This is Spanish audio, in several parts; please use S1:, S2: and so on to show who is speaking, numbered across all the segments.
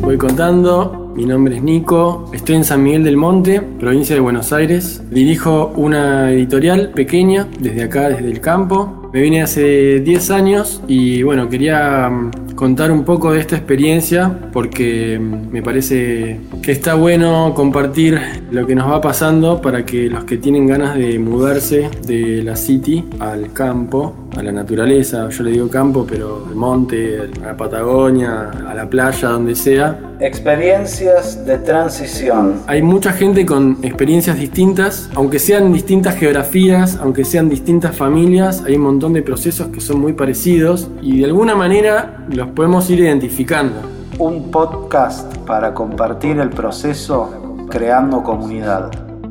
S1: voy contando, mi nombre es Nico, estoy en San Miguel del Monte, provincia de Buenos Aires. Dirijo una editorial pequeña desde acá, desde el campo. Me vine hace 10 años y bueno, quería mm, contar un poco de esta experiencia porque me parece que está bueno compartir lo que nos va pasando para que los que tienen ganas de mudarse de la city al campo, a la naturaleza, yo le digo campo, pero al monte, a la Patagonia, a la playa, donde sea.
S2: Experiencias de transición.
S1: Hay mucha gente con experiencias distintas, aunque sean distintas geografías, aunque sean distintas familias, hay un montón de procesos que son muy parecidos y de alguna manera los podemos ir identificando.
S2: Un podcast para compartir el proceso creando comunidad.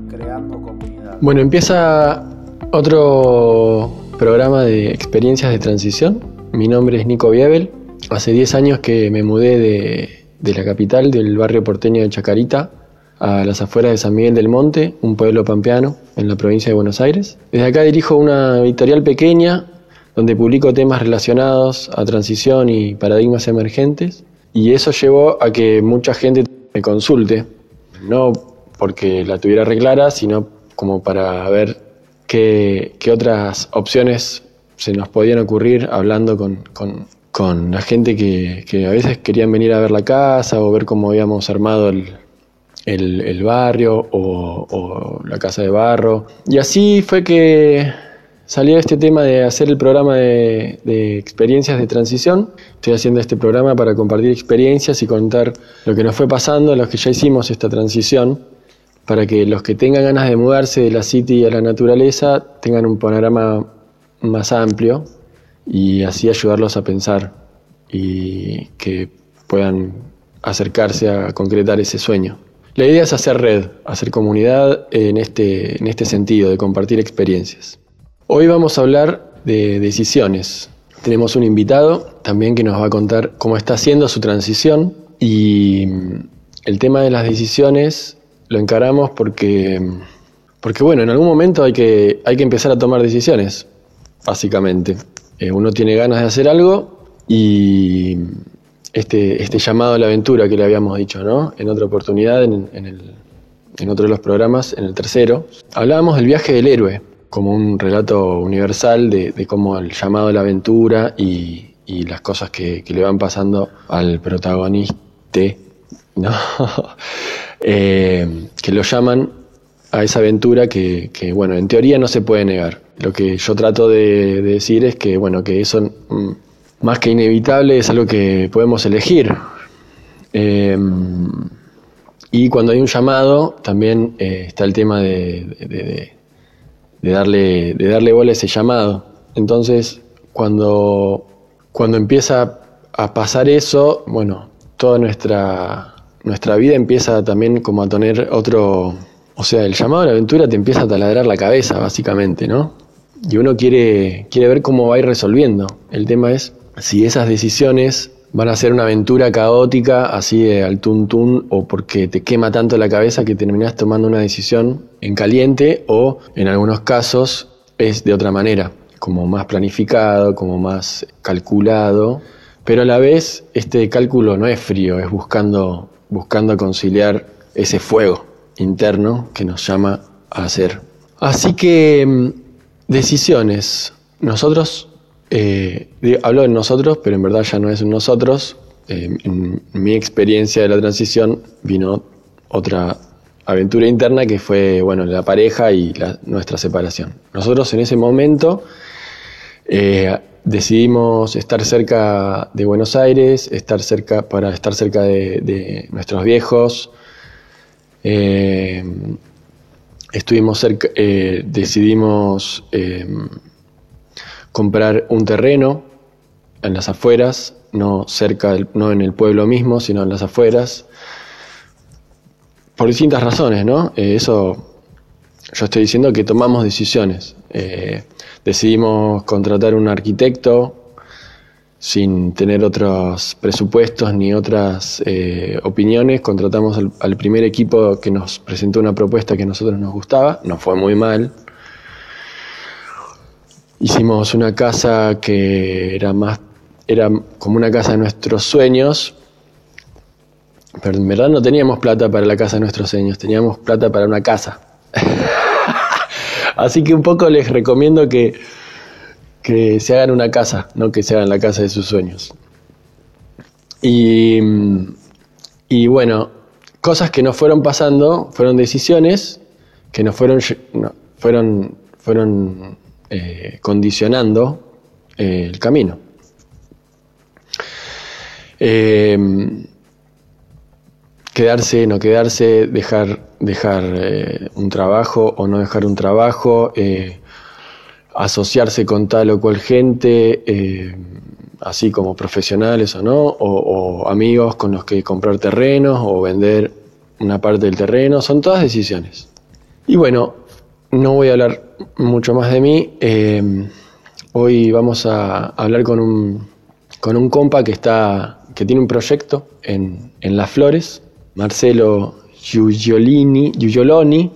S2: Creando comunidad.
S1: Bueno, empieza otro programa de experiencias de transición. Mi nombre es Nico Biebel. Hace 10 años que me mudé de, de la capital, del barrio porteño de Chacarita, a las afueras de San Miguel del Monte, un pueblo pampeano en la provincia de Buenos Aires. Desde acá dirijo una editorial pequeña donde publico temas relacionados a transición y paradigmas emergentes y eso llevó a que mucha gente me consulte, no porque la tuviera reclara, sino como para ver qué, otras opciones se nos podían ocurrir hablando con, la gente que, a veces querían venir a ver la casa o ver cómo habíamos armado el, barrio o, o, la casa de barro. Y así fue que salió este tema de hacer el programa de, experiencias de transición. Estoy haciendo este programa para compartir experiencias y contar lo que nos fue pasando a los que ya hicimos esta transición, para que los que tengan ganas de mudarse de la city a la naturaleza tengan un panorama más amplio y así ayudarlos a pensar y que puedan acercarse a concretar ese sueño. La idea es hacer red, hacer comunidad en este, en este sentido, de compartir experiencias. Hoy vamos a hablar de decisiones. Tenemos un invitado también que nos va a contar cómo está haciendo su transición y mm, el tema de las decisiones lo encaramos porque, porque bueno, en algún momento hay que, hay que empezar a tomar decisiones, básicamente. Eh, uno tiene ganas de hacer algo y este, este llamado a la aventura que le habíamos dicho, ¿no? En otra oportunidad, en, en otro de los programas, en el tercero, hablábamos del viaje del héroe como un relato universal de, cómo el llamado a la aventura y, las cosas que, le van pasando al protagonista, ¿no? Eh, que lo llaman a esa aventura que, bueno, en teoría no se puede negar. Lo que yo trato de, decir es que, bueno, que eso mm, más que inevitable es algo que podemos elegir. Eh, y cuando hay un llamado, también eh, está el tema de darle, de darle bola a ese llamado. Entonces, cuando, cuando empieza a pasar eso, bueno, toda nuestra, nuestra vida empieza también como a tener otro, o sea, el llamado a la aventura te empieza a taladrar la cabeza, básicamente, ¿no? Y uno quiere, quiere ver cómo va a ir resolviendo. El tema es si esas decisiones van a ser una aventura caótica, así de al tuntún, o porque te quema tanto la cabeza que terminás tomando una decisión en caliente, o en algunos casos es de otra manera, como más planificado, como más calculado, pero a la vez este cálculo no es frío, es buscando, buscando conciliar ese fuego interno que nos llama a hacer. Así que mm, decisiones. Nosotros eh, hablo de nosotros, pero en verdad ya no es en nosotros. Eh, en mi experiencia de la transición vino otra aventura interna que fue bueno, la pareja y nuestra separación. Nosotros en ese momento eh, decidimos estar cerca de Buenos Aires, estar cerca, para estar cerca de, nuestros viejos. estuvimos cerca, decidimos comprar un terreno en las afueras, no cerca, no en el pueblo mismo, sino en las afueras, por distintas razones, ¿no? Eh, eso, yo estoy diciendo que tomamos decisiones. Eh, decidimos contratar un arquitecto sin tener otros presupuestos ni otras eh, opiniones, contratamos al primer equipo que nos presentó una propuesta que a nosotros nos gustaba, nos fue muy mal, Hicimos una casa que era más, era como una casa de nuestros sueños, pero en verdad no teníamos plata para la casa de nuestros sueños, teníamos plata para una casa. Así que un poco les recomiendo que, que se hagan una casa, no que se hagan la casa de sus sueños. Y, y bueno, cosas que nos fueron pasando fueron decisiones que nos fueron, fueron, fueron eh, condicionando eh, el camino. Eh, quedarse, no quedarse, dejar, dejar un trabajo o no dejar un trabajo, asociarse con tal o cual gente, así como profesionales o no, o, amigos con los que comprar terrenos o vender una parte del terreno, son todas decisiones. Y bueno, no voy a hablar mucho más de mí. Eh, hoy vamos a hablar con un, con un compa que, está, que tiene un proyecto en, Las Flores, Marcelo Giugioloni,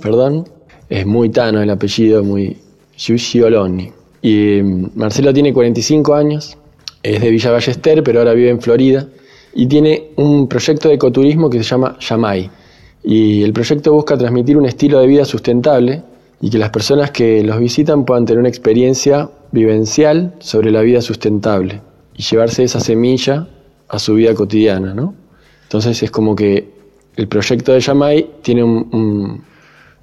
S1: perdón. Es muy tano el apellido, muy Giugioloni. Y eh, Marcelo tiene 45 años, es de Villa Ballester, pero ahora vive en Florida. Y tiene un proyecto de ecoturismo que se llama Yamai. Y el proyecto busca transmitir un estilo de vida sustentable y que las personas que los visitan puedan tener una experiencia vivencial sobre la vida sustentable y llevarse esa semilla a su vida cotidiana, ¿no? Entonces es como que el proyecto de Yamai tiene un,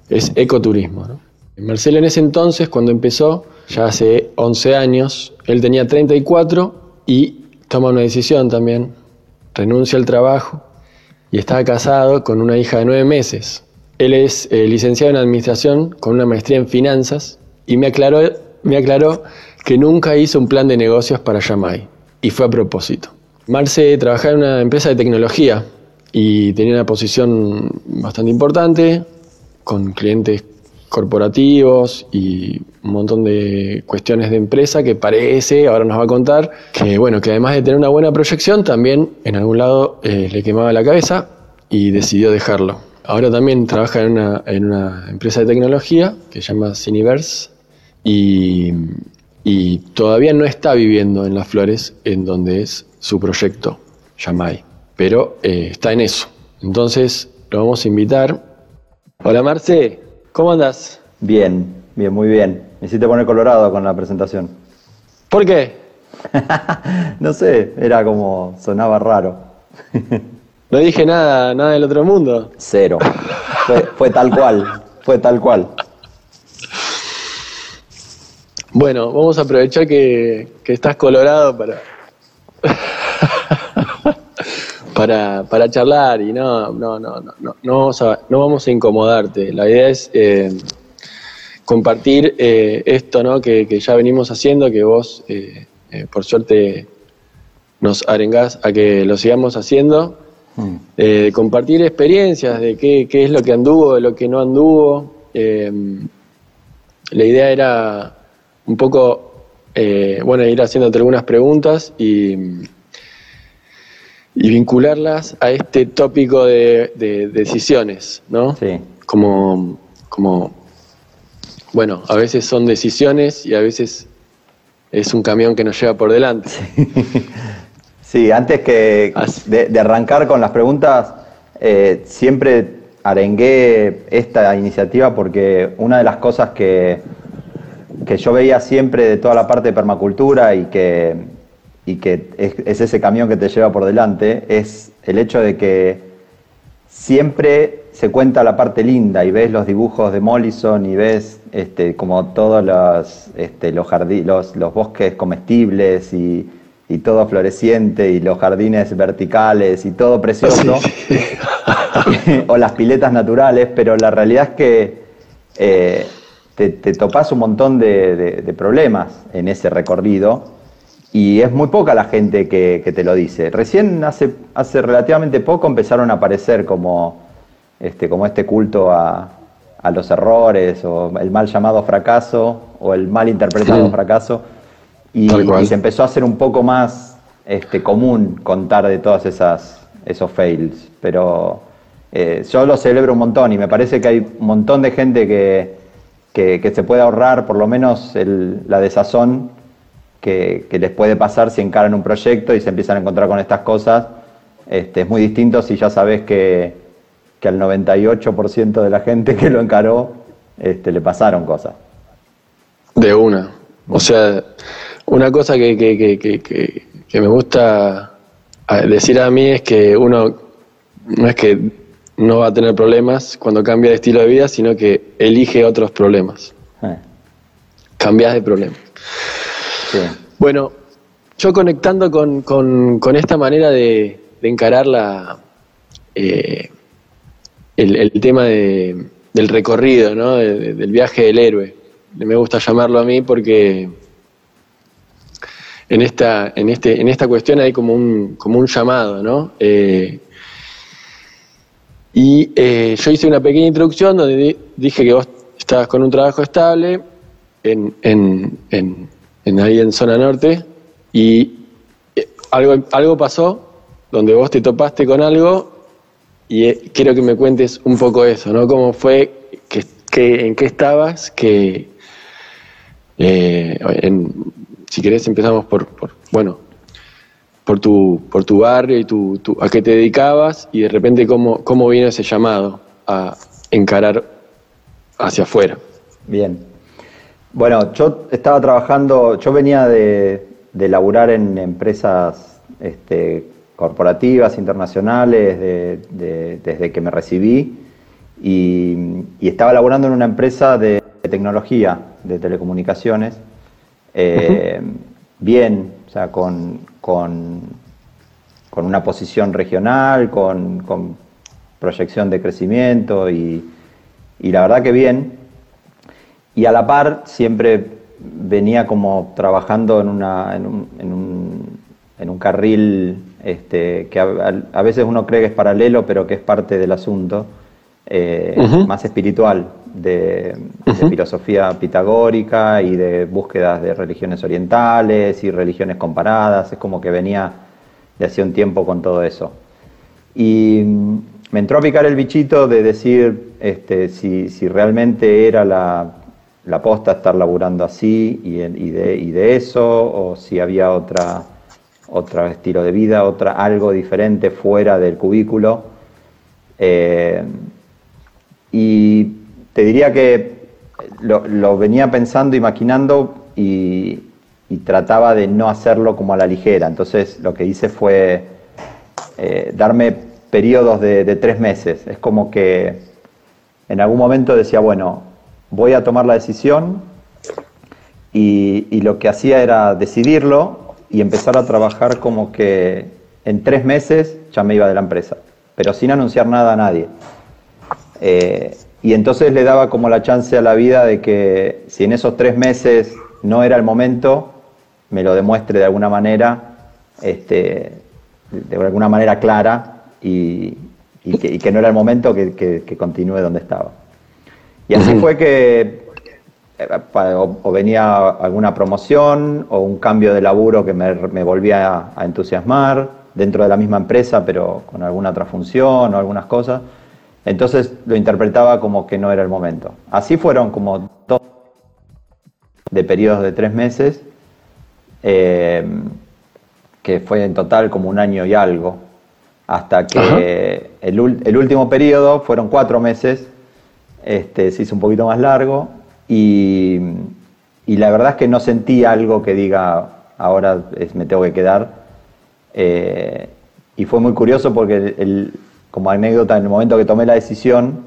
S1: es ecoturismo, ¿no? Marcelo en ese entonces, cuando empezó, ya hace 11 años, él tenía 34 y toma una decisión también, renuncia al trabajo y estaba casado con una hija de nueve meses. Él es eh, licenciado en administración con una maestría en finanzas y me aclaró, que nunca hizo un plan de negocios para Yamai y fue a propósito. Marce trabajaba en una empresa de tecnología y tenía una posición bastante importante con clientes corporativos y un montón de cuestiones de empresa que parece, ahora nos va a contar, que bueno, que además de tener una buena proyección, también en algún lado eh, le quemaba la cabeza y decidió dejarlo. Ahora también trabaja en una, en una empresa de tecnología que se llama Cineverse y, y, todavía no está viviendo en Las Flores, en donde es su proyecto, Yamai, pero eh, está en eso. Entonces lo vamos a invitar. Hola Marce, ¿cómo andas?
S3: Bien, bien, muy bien. Me hiciste poner colorado con la presentación.
S1: ¿Por qué?
S3: no sé, era como, sonaba raro.
S1: no dije nada, nada del otro mundo.
S3: Cero. Fue, tal cual, fue tal cual.
S1: Bueno, vamos a aprovechar que, estás colorado para, para, para charlar y no, no, no, no, no, no, vamos a, no vamos a incomodarte. La idea es eh, compartir eh, esto ¿no? que, ya venimos haciendo, que vos, eh, por suerte, nos arengás a que lo sigamos haciendo, mm. compartir experiencias de qué, es lo que anduvo, de lo que no anduvo. la idea era un poco, bueno, ir haciéndote algunas preguntas y, y vincularlas a este tópico de, de decisiones, ¿no? Sí. Como, como bueno, a veces son decisiones y a veces es un camión que nos lleva por delante.
S3: Sí, antes que de, arrancar con las preguntas, eh, siempre arengué esta iniciativa porque una de las cosas que, que yo veía siempre de toda la parte de permacultura y que, y que es ese camión que te lleva por delante es el hecho de que siempre se cuenta la parte linda y ves los dibujos de Mollison y ves este, como todos los, este, los, los, bosques comestibles y, todo floreciente y los jardines verticales y todo precioso, o las piletas naturales, pero la realidad es que eh, te, te topas un montón de, problemas en ese recorrido y es muy poca la gente que, que te lo dice. Recién hace, hace relativamente poco empezaron a aparecer como este, como este culto a, los errores o el mal llamado fracaso o el mal interpretado fracaso. Y, se empezó a hacer un poco más este, común contar de todas esas esos fails. Pero eh, yo lo celebro un montón y me parece que hay un montón de gente que, que, se puede ahorrar por lo menos la desazón que, que, les puede pasar si encaran un proyecto y se empiezan a encontrar con estas cosas Este, es muy distinto si ya sabes que, que al 98% de la gente que lo encaró este, le pasaron cosas.
S1: De una. O sea, una cosa que, que, me gusta decir a mí es que uno no es que no va a tener problemas cuando cambia de estilo de vida, sino que elige otros problemas. Eh. Cambias de problemas. Bueno, yo conectando con, esta manera de, encarar la, eh, el, tema del recorrido, ¿no? del viaje del héroe. Me gusta llamarlo a mí porque en esta, en este, en esta cuestión hay como un, como un llamado, ¿no? Eh, y eh, yo hice una pequeña introducción donde dije que vos estabas con un trabajo estable en, en, en, ahí en zona norte y eh, algo, algo pasó donde vos te topaste con algo y quiero que me cuentes un poco eso, ¿no? ¿Cómo fue, que, en qué estabas, que si querés empezamos por, bueno, por tu, por tu barrio y tu, a qué te dedicabas y de repente cómo, cómo vino ese llamado a encarar hacia afuera.
S3: Bien. Bueno, yo estaba trabajando, yo venía de, de laburar en empresas este, corporativas, internacionales, desde que me recibí y, estaba laburando en una empresa de tecnología, de telecomunicaciones, eh, bien, o sea, con, con, una posición regional, con, proyección de crecimiento y, la verdad que bien. Y a la par siempre venía como trabajando en, una, en, un, en, un, carril este, que a, veces uno cree que es paralelo, pero que es parte del asunto, eh, más espiritual de, filosofía pitagórica y de búsquedas de religiones orientales y religiones comparadas. Es como que venía de hace un tiempo con todo eso. Y mm, me entró a picar el bichito de decir este, si, si realmente era la, la posta estar laburando así y, y, de, y, de, eso, o si había otra, otro estilo de vida, otra, algo diferente fuera del cubículo. Eh, y te diría que lo, venía pensando y maquinando y, trataba de no hacerlo como a la ligera. Entonces lo que hice fue eh, darme periodos de, tres meses. Es como que en algún momento decía, bueno, voy a tomar la decisión y, y lo que hacía era decidirlo y empezar a trabajar como que en tres meses ya me iba de la empresa, pero sin anunciar nada a nadie. Eh, y entonces le daba como la chance a la vida de que si en esos tres meses no era el momento, me lo demuestre de alguna manera, este, de alguna manera clara y, que, no era el momento que, continúe donde estaba. Y así fue que eh, o, venía alguna promoción o un cambio de laburo que me, volvía a entusiasmar dentro de la misma empresa, pero con alguna otra función o algunas cosas. Entonces lo interpretaba como que no era el momento. Así fueron como dos de periodos de tres meses, eh, que fue en total como un año y algo, hasta que el, último periodo fueron cuatro meses, este, se hizo un poquito más largo y, la verdad es que no sentí algo que diga ahora me tengo que quedar. Eh, y fue muy curioso porque el, como anécdota, en el momento que tomé la decisión,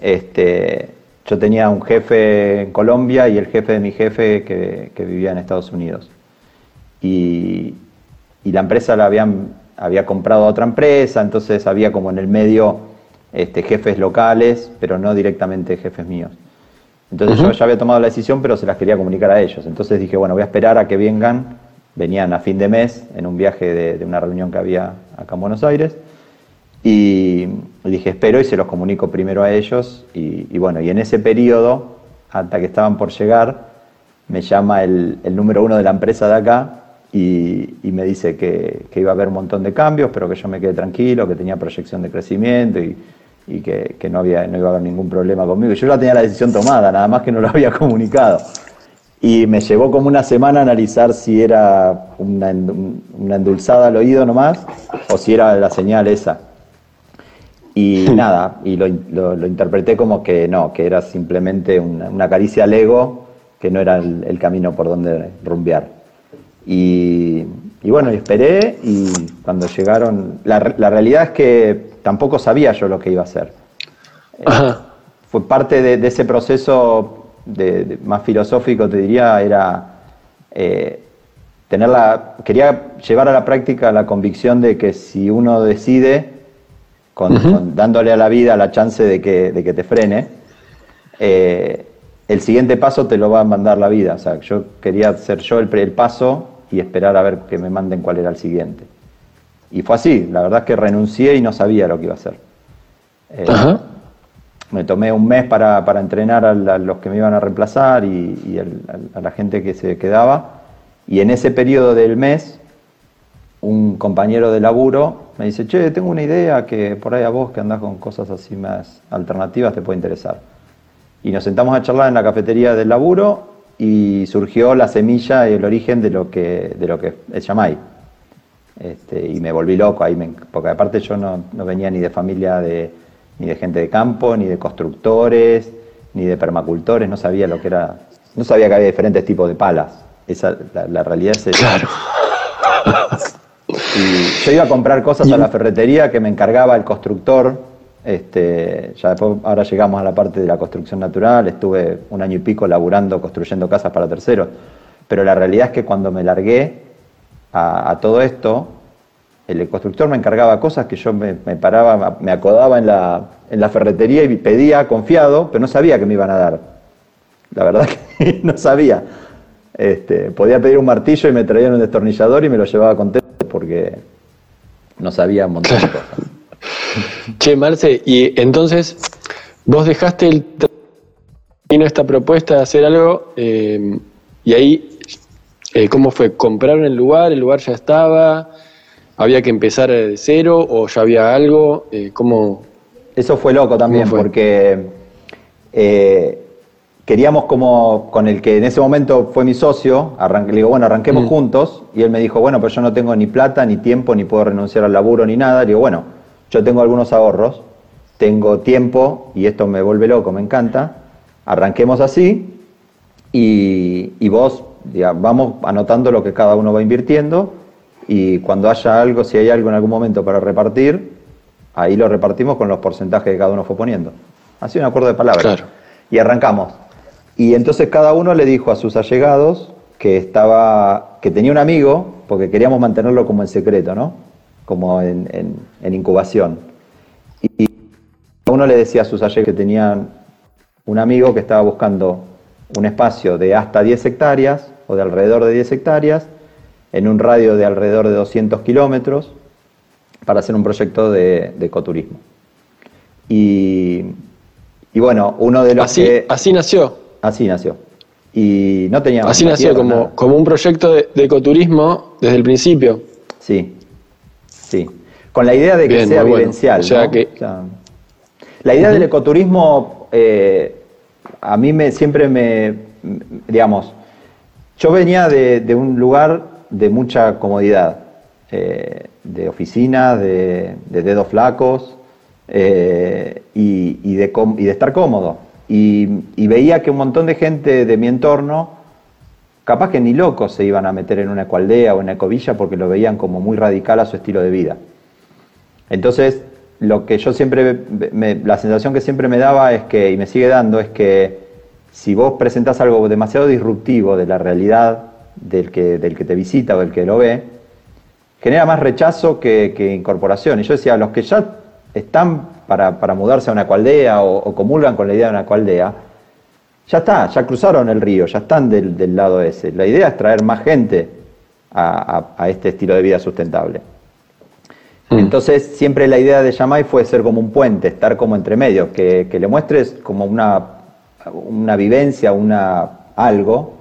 S3: este, yo tenía un jefe en Colombia y el jefe de mi jefe que, vivía en Estados Unidos. Y, la empresa la habían, había comprado a otra empresa, entonces había como en el medio este, jefes locales, pero no directamente jefes míos. Entonces yo ya había tomado la decisión, pero se las quería comunicar a ellos. Entonces dije, bueno, voy a esperar a que vengan. Venían a fin de mes en un viaje de, de una reunión que había acá en Buenos Aires. Y dije, espero y se los comunico primero a ellos. Y, bueno, y en ese periodo, hasta que estaban por llegar, me llama el, número uno de la empresa de acá y, me dice que, iba a haber un montón de cambios, pero que yo me quedé tranquilo, que tenía proyección de crecimiento y, que, no, había, no iba a haber ningún problema conmigo. Yo ya tenía la decisión tomada, nada más que no lo había comunicado. Y me llevó como una semana a analizar si era una, una endulzada al oído nomás o si era la señal esa. Y nada, y lo, interpreté como que no, que era simplemente una, caricia al ego, que no era el, camino por donde rumbear. Y, bueno, esperé y cuando llegaron, la, realidad es que tampoco sabía yo lo que iba a hacer. fue parte de, ese proceso de, más filosófico, te diría, era eh, tener la, quería llevar a la práctica la convicción de que si uno decide, con, dándole a la vida la chance de que, de que te frene, eh, el siguiente paso te lo va a mandar la vida. O sea, yo quería hacer yo el, el paso y esperar a ver que me manden cuál era el siguiente. Y fue así, la verdad es que renuncié y no sabía lo que iba a hacer. Eh, me tomé un mes para, entrenar a, los que me iban a reemplazar y, a la gente que se quedaba. Y en ese periodo del mes un compañero de laburo me dice, che, tengo una idea que por ahí a vos que andás con cosas así más alternativas te puede interesar. Y nos sentamos a charlar en la cafetería del laburo y surgió la semilla y el origen de lo que, de lo que es Yamai. Este, y me volví loco ahí, porque aparte yo no, venía ni de familia de, ni de gente de campo, ni de constructores, ni de permacultores, no sabía lo que era, no sabía que había diferentes tipos de palas. Esa, la, realidad es
S1: Claro.
S3: Y yo iba a comprar cosas a la ferretería que me encargaba el constructor. Este, ya después, ahora llegamos a la parte de la construcción natural. Estuve un año y pico laburando, construyendo casas para terceros. Pero la realidad es que cuando me largué a, todo esto, el constructor me encargaba cosas que yo me, paraba, me acodaba en la, en la ferretería y pedía confiado, pero no sabía que me iban a dar. La verdad que no sabía. Este, podía pedir un martillo y me traían un destornillador y me lo llevaba contento porque no sabía montar cosas.
S1: Che, Marce, y entonces vos dejaste el vino esta propuesta de hacer algo eh, y ahí, eh, ¿cómo fue? ¿Compraron el lugar? ¿El lugar ya estaba? ¿Había que empezar de cero o ya había algo? Eh, ¿Cómo?
S3: Eso fue loco también porque queríamos como con el que en ese momento fue mi socio, le digo, bueno, arranquemos mm. juntos, y él me dijo, bueno, pero yo no tengo ni plata, ni tiempo, ni puedo renunciar al laburo, ni nada. Le digo, bueno, yo tengo algunos ahorros, tengo tiempo, y esto me vuelve loco, me encanta, arranquemos así, y, vos, vamos anotando lo que cada uno va invirtiendo, y cuando haya algo, si hay algo en algún momento para repartir, ahí lo repartimos con los porcentajes que cada uno fue poniendo. Así un acuerdo de palabras. Claro. Y arrancamos. Y entonces cada uno le dijo a sus allegados que estaba, que tenía un amigo, porque queríamos mantenerlo como en secreto, ¿no? Como en, incubación. Y uno le decía a sus allegados que tenían un amigo que estaba buscando un espacio de hasta 10 hectáreas o de alrededor de 10 hectáreas en un radio de alrededor de 200 kilómetros para hacer un proyecto de, ecoturismo. Y, bueno, uno de los
S1: así,
S3: que...
S1: Así nació.
S3: Así nació. Y no teníamos.
S1: Así nació, como, como un proyecto de, ecoturismo desde el principio.
S3: Sí, sí. Con la idea de que sea vivencial. O sea que... la idea del ecoturismo, eh, a mí me, siempre me. Digamos, yo venía de, un lugar de mucha comodidad, eh, de oficinas, de, dedos flacos eh, y, de, y de estar cómodo. Y, veía que un montón de gente de mi entorno, capaz que ni locos se iban a meter en una ecualdea o en una ecovilla porque lo veían como muy radical a su estilo de vida. Entonces, lo que yo siempre, la sensación que siempre me daba es que, y me sigue dando, es que si vos presentás algo demasiado disruptivo de la realidad del que, del que te visita o del que lo ve, genera más rechazo que, que incorporación. Y yo decía, los que ya están para, mudarse a una cualdea o, comulgan con la idea de una cualdea, ya está, ya cruzaron el río, ya están del, lado ese. La idea es traer más gente a, este estilo de vida sustentable. Mm. Entonces, siempre la idea de Yamai fue ser como un puente, estar como entre medios, que, le muestres como una, una vivencia, una, algo,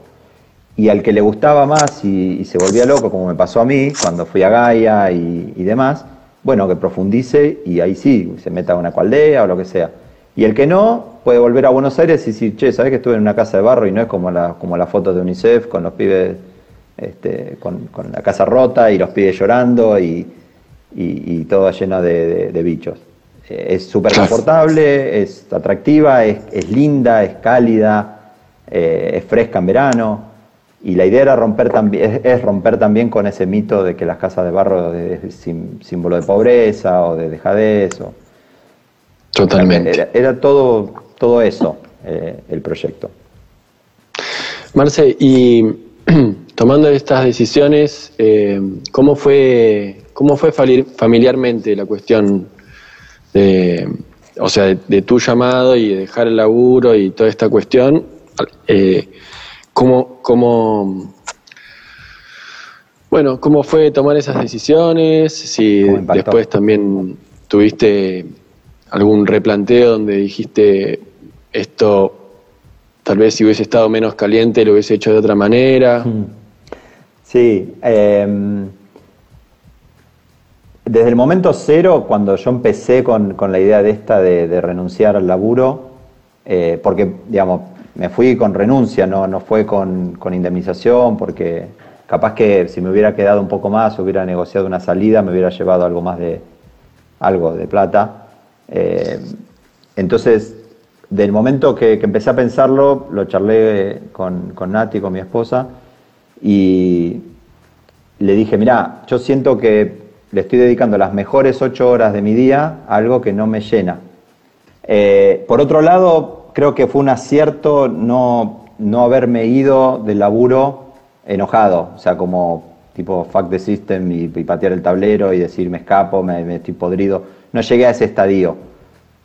S3: y al que le gustaba más y, se volvía loco, como me pasó a mí cuando fui a Gaia y, y demás, bueno, que profundice y ahí sí, se meta a una cualdea o lo que sea. Y el que no, puede volver a Buenos Aires y decir, che, ¿sabes que estuve en una casa de barro y no es como la, como la foto de UNICEF con los pibes, este, con, la casa rota y los pibes llorando y, y, todo lleno de, bichos. Eh, es súper confortable, es atractiva, es, linda, es cálida, eh, es fresca en verano. Y la idea era romper también, es, romper también con ese mito de que las casas de barro es símbolo de pobreza o de dejadez. O,
S1: Totalmente.
S3: Era, todo, todo eso eh, el proyecto.
S1: Marce, y tomando estas decisiones, eh, ¿cómo, fue, ¿cómo fue familiarmente la cuestión de, o sea, de, tu llamado y de dejar el laburo y toda esta cuestión? Eh, ¿cómo, cómo, bueno, ¿cómo fue tomar esas decisiones? Si después también tuviste algún replanteo donde dijiste esto Tal vez si hubiese estado menos caliente lo hubiese hecho de otra manera. Mm.
S3: Sí. Em, desde el momento cero, cuando yo empecé con, la idea de esta de, renunciar al laburo, eh, porque, digamos, me fui con renuncia, no, no fue con, indemnización, porque capaz que si me hubiera quedado un poco más, hubiera negociado una salida, me hubiera llevado algo más de, algo de plata. Eh, entonces, del momento que, empecé a pensarlo, lo charlé con, con Nati, con mi esposa, y le dije, mira, yo siento que le estoy dedicando las mejores ocho horas de mi día a algo que no me llena. Eh, por otro lado, creo que fue un acierto no, no haberme ido del laburo enojado, o sea, como tipo fuck the system y, patear el tablero y decir me escapo, me, estoy podrido. No llegué a ese estadio.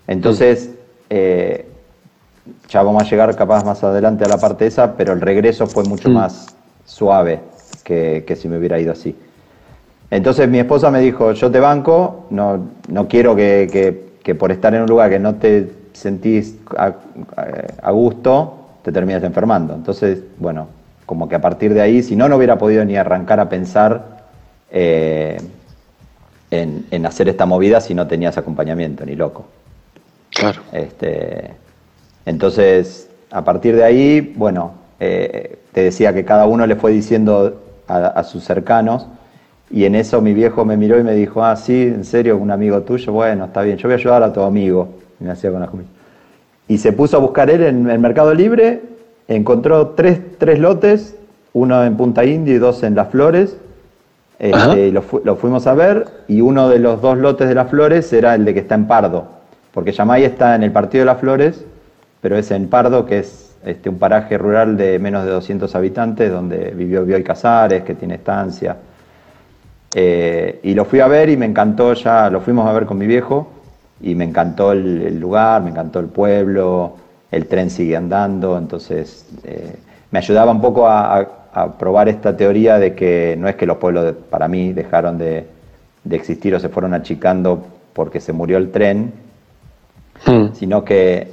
S3: Entonces, eh, ya vamos a llegar capaz más adelante a la parte esa, pero el regreso fue mucho mm. más suave que, si me hubiera ido así. Entonces mi esposa me dijo, yo te banco, no, no quiero que, por estar en un lugar que no te sentís a, gusto, te termines enfermando. Entonces, bueno, como que a partir de ahí, si no, no hubiera podido ni arrancar a pensar eh, en, en, hacer esta movida si no tenías acompañamiento, ni loco.
S1: Claro.
S3: Este, entonces, a partir de ahí, bueno, eh, te decía que cada uno le fue diciendo a, sus cercanos, y en eso mi viejo me miró y me dijo, ah, sí, en serio, un amigo tuyo, bueno, está bien, yo voy a ayudar a tu amigo. Y me hacía con la Y se puso a buscar él en el Mercado Libre, encontró tres, tres lotes, uno en Punta Indio y dos en Las Flores, este, lo, fuimos a ver, y uno de los dos lotes de Las Flores era el de que está en Pardo, porque Yamay está en el Partido de Las Flores, pero es en Pardo, que es este, un paraje rural de menos de 200 habitantes, donde vivió Bioy Casares, que tiene estancia. Eh, y lo fui a ver y me encantó ya, lo fuimos a ver con mi viejo, y me encantó el, lugar, me encantó el pueblo, el tren sigue andando, entonces eh, me ayudaba un poco a, probar esta teoría de que no es que los pueblos para mí dejaron de, existir o se fueron achicando porque se murió el tren, hmm. sino que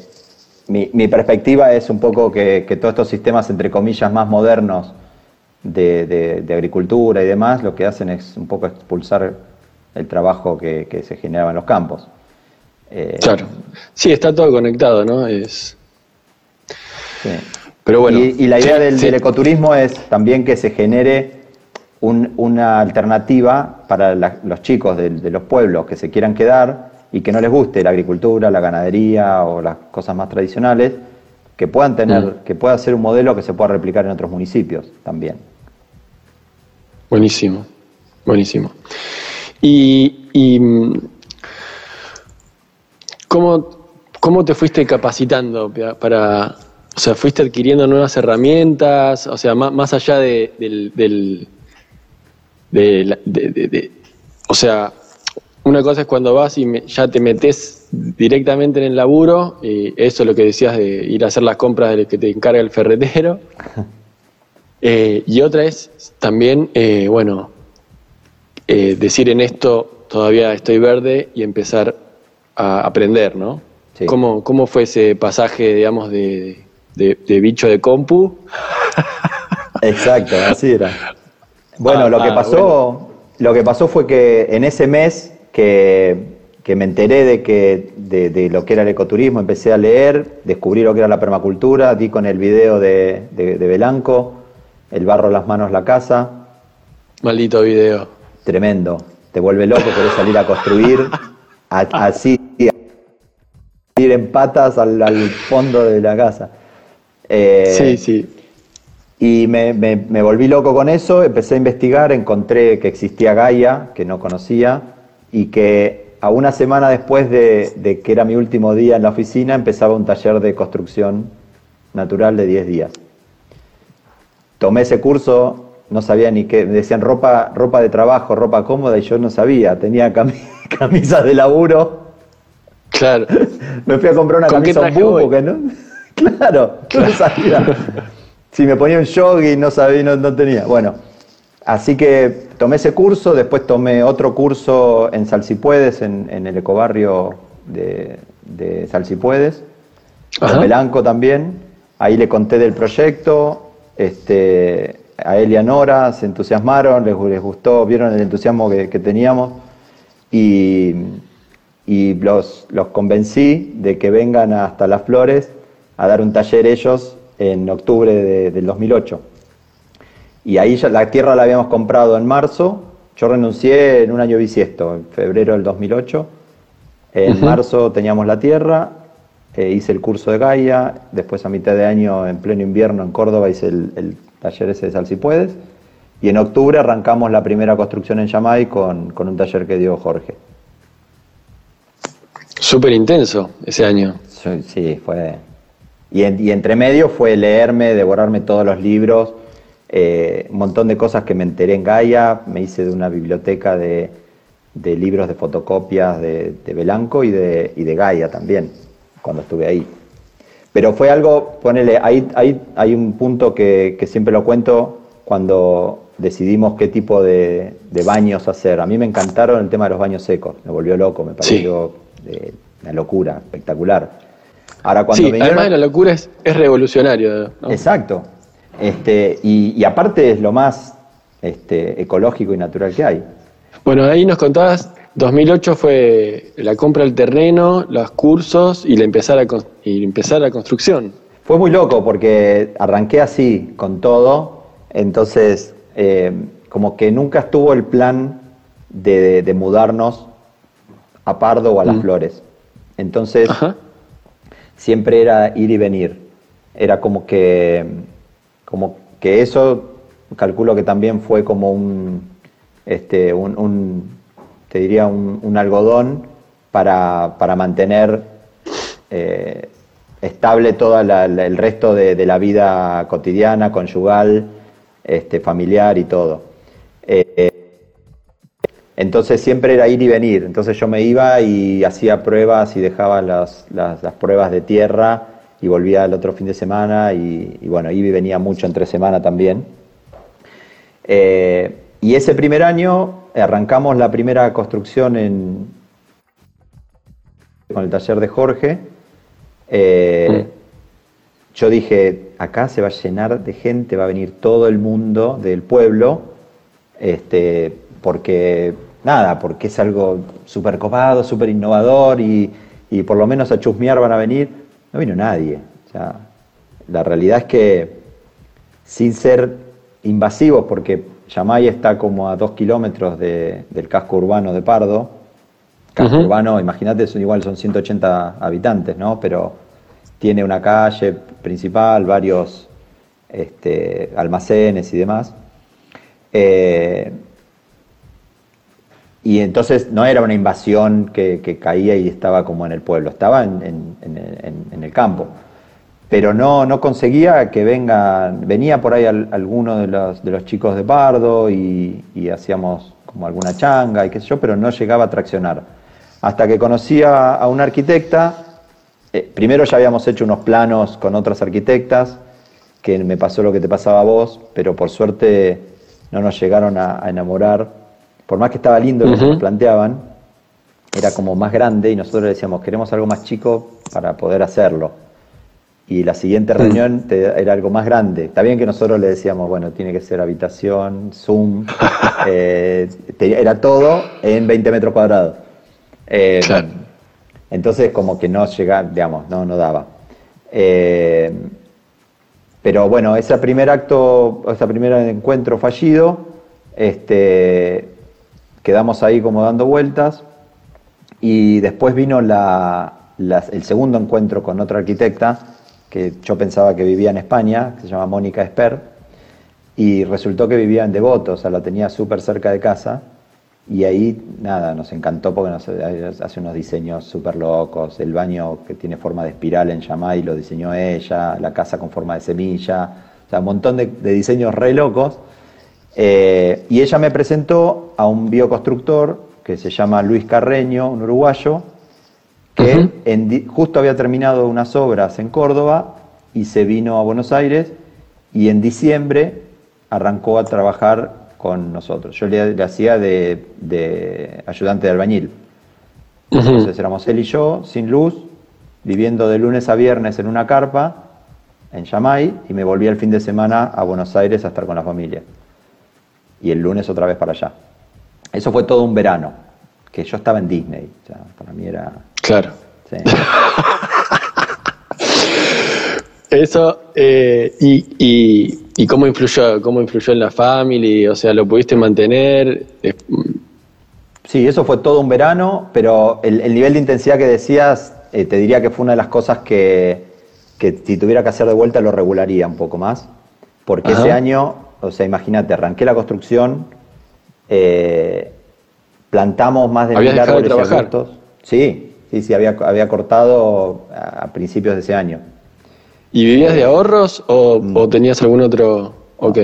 S3: mi, perspectiva es un poco que, todos estos sistemas, entre comillas, más modernos de, agricultura y demás, lo que hacen es un poco expulsar el trabajo que, se generaba en los campos.
S1: Eh, claro. Sí, está todo conectado, ¿no? Es...
S3: Pero bueno. Y, la idea del, ecoturismo es también que se genere una alternativa para los chicos de, de los pueblos que se quieran quedar y que no les guste la agricultura, la ganadería o las cosas más tradicionales, que puedan tener, mm. que pueda ser un modelo que se pueda replicar en otros municipios también.
S1: Buenísimo, buenísimo. Y, ¿cómo, te fuiste capacitando para, o sea, fuiste adquiriendo nuevas herramientas, o sea, más, allá de, del, de, o sea, una cosa es cuando vas y ya te metes directamente en el laburo, y eso es lo que decías de ir a hacer las compras del que te encarga el ferretero. Eh, y otra es también, eh, bueno, eh, decir en esto todavía estoy verde y empezar a aprender, ¿no? ¿Cómo, ¿Cómo, fue ese pasaje, digamos, de, de bicho de compu?
S3: Exacto, así era. Bueno, lo que ah, pasó, lo que pasó fue que en ese mes que, me enteré de, que, de, lo que era el ecoturismo, empecé a leer, descubrí lo que era la permacultura, di con el video de, de, Belanco, El barro, las manos, la casa.
S1: Maldito video.
S3: Tremendo. te vuelve loco, querés salir a construir, así, en patas al, fondo de la casa.
S1: Eh, sí, sí.
S3: Y me, volví loco con eso, empecé a investigar, encontré que existía Gaia, que no conocía, y que a una semana después de, que era mi último día en la oficina, empezaba un taller de construcción natural de 10 días. Tomé ese curso, no sabía ni qué, me decían ropa, ropa de trabajo, ropa cómoda, y yo no sabía, tenía camisas de laburo.
S1: Claro.
S3: me fui a comprar una camisa un que no. Claro, no sabía. Si me ponía un jogging, no sabía, no, tenía. Bueno, así que tomé ese curso, después tomé otro curso en Salsipuedes, en, en el ecobarrio de, de Salsipuedes, en Belanco también. Ahí le conté del proyecto, este, a él y a Nora se entusiasmaron, les, gustó, vieron el entusiasmo que, teníamos y, y los, los convencí de que vengan hasta Las Flores a dar un taller ellos en octubre del 2008. Y ahí ya la tierra la habíamos comprado en marzo, yo renuncié en un año bisiesto, en febrero del 2008. En marzo teníamos la tierra, eh, hice el curso de Gaia, después a mitad de año, en pleno invierno en Córdoba, hice el, taller ese de Sal si puedes. Y en octubre arrancamos la primera construcción en Yamay con, con un taller que dio Jorge.
S1: Súper intenso ese año.
S3: Sí, fue, y, entre medio fue leerme, devorarme todos los libros, eh, un montón de cosas que me enteré en Gaia, me hice de una biblioteca de, libros de fotocopias de, de Belanco y de, y de Gaia también, cuando estuve ahí. Pero fue algo, ponele, hay, hay, hay un punto que, siempre lo cuento cuando decidimos qué tipo de, baños hacer. A mí me encantaron el tema de los baños secos, me volvió loco, me pareció una locura, espectacular.
S1: Ahora, cuando sí, además de la locura es, revolucionario.
S3: Exacto. Este, y, aparte es lo más este, ecológico y natural que hay.
S1: Bueno, ahí nos contabas, 2008 fue la compra del terreno, los cursos y la empezar, a, y empezar la construcción.
S3: Fue muy loco porque arranqué así, con todo, entonces eh, como que nunca estuvo el plan de, mudarnos a Pardo o a Las mm. Flores. Entonces, siempre era ir y venir. Era como que, como que eso, calculo que también fue como un, este, un, te diría, un, algodón para, mantener eh, estable todo el resto de, la vida cotidiana, conyugal, este, familiar y todo. Eh, entonces siempre era ir y venir. Entonces yo me iba y hacía pruebas y dejaba las, pruebas de tierra y volvía el otro fin de semana y, bueno, iba y venía mucho entre semana también. Eh, y ese primer año arrancamos la primera construcción en, con el taller de Jorge. Eh, yo dije, acá se va a llenar de gente, va a venir todo el mundo del pueblo, este, porque, nada, porque es algo súper copado, súper innovador y, por lo menos a chusmear van a venir. No vino nadie. O sea, la realidad es que sin ser invasivos, porque Yamay está como a dos kilómetros del casco urbano de Pardo. Casco urbano, imagínate, son igual son 180 habitantes, ¿no? Pero tiene una calle principal, varios este, almacenes y demás. Eh, y entonces no era una invasión que, caía y estaba como en el pueblo, estaba en, el campo. Pero no, no conseguía que venga, venía por ahí alguno de los, de los chicos de Pardo y, hacíamos como alguna changa y qué sé yo, pero no llegaba a traccionar. Hasta que conocí a, una arquitecta, eh, primero ya habíamos hecho unos planos con otras arquitectas, que me pasó lo que te pasaba a vos, pero por suerte no nos llegaron a enamorar por más que estaba lindo lo que nos planteaban, era como más grande y nosotros le decíamos, queremos algo más chico para poder hacerlo. Y la siguiente reunión era algo más grande. Está bien que nosotros le decíamos, bueno, tiene que ser habitación, Zoom, eh, era todo en 20 metros cuadrados. Eh, entonces como que no llegaba, digamos, no, no daba. Eh, pero bueno, ese primer acto, ese primer encuentro fallido, este, quedamos ahí como dando vueltas y después vino el segundo encuentro con otra arquitecta que yo pensaba que vivía en España, que se llama Mónica Esper, y resultó que vivía en Devoto, o sea, la tenía súper cerca de casa. Y ahí, nada, nos encantó porque nos hace unos diseños súper locos. El baño que tiene forma de espiral en Yamai lo diseñó ella, la casa con forma de semilla, o sea, un montón de, diseños re locos. Eh, y ella me presentó a un bioconstructor que se llama Luis Carreño, un uruguayo, que justo había terminado unas obras en Córdoba y se vino a Buenos Aires y en diciembre arrancó a trabajar con nosotros. Yo le, hacía de, ayudante de albañil. Entonces éramos él y yo, sin luz, viviendo de lunes a viernes en una carpa en Yamay y me volví el fin de semana a Buenos Aires a estar con la familia. Y el lunes otra vez para allá. Eso fue todo un verano, que yo estaba en Disney. para mí era...
S1: Claro. Eso, eh, y ¿Y cómo influyó, cómo influyó en la familia? O sea, ¿lo pudiste mantener?
S3: Sí, eso fue todo un verano, pero el, nivel de intensidad que decías, eh, te diría que fue una de las cosas que, si tuviera que hacer de vuelta lo regularía un poco más. Porque ese año, o sea, imagínate, arranqué la construcción, eh, plantamos más de
S1: mil árboles y
S3: Sí, sí, sí, había, había cortado a principios de ese año.
S1: ¿Y vivías de ahorros o, mm. tenías algún otro...?
S3: ok.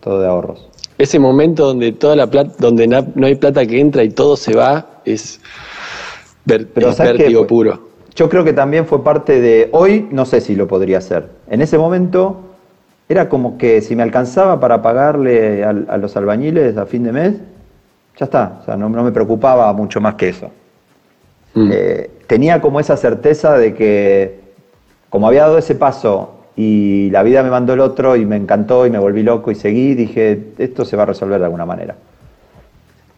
S3: todo de ahorros.
S1: Ese momento donde toda la plata, donde no hay plata que entra y todo se va, es, vértigo puro.
S3: Yo creo que también fue parte de... Hoy no sé si lo podría hacer. En ese momento era como que si me alcanzaba para pagarle a, los albañiles a fin de mes, ya está. O sea, no, me preocupaba mucho más que eso. Mm. Eh, tenía como esa certeza de que como había dado ese paso y la vida me mandó el otro y me encantó y me volví loco y seguí, dije, esto se va a resolver de alguna manera.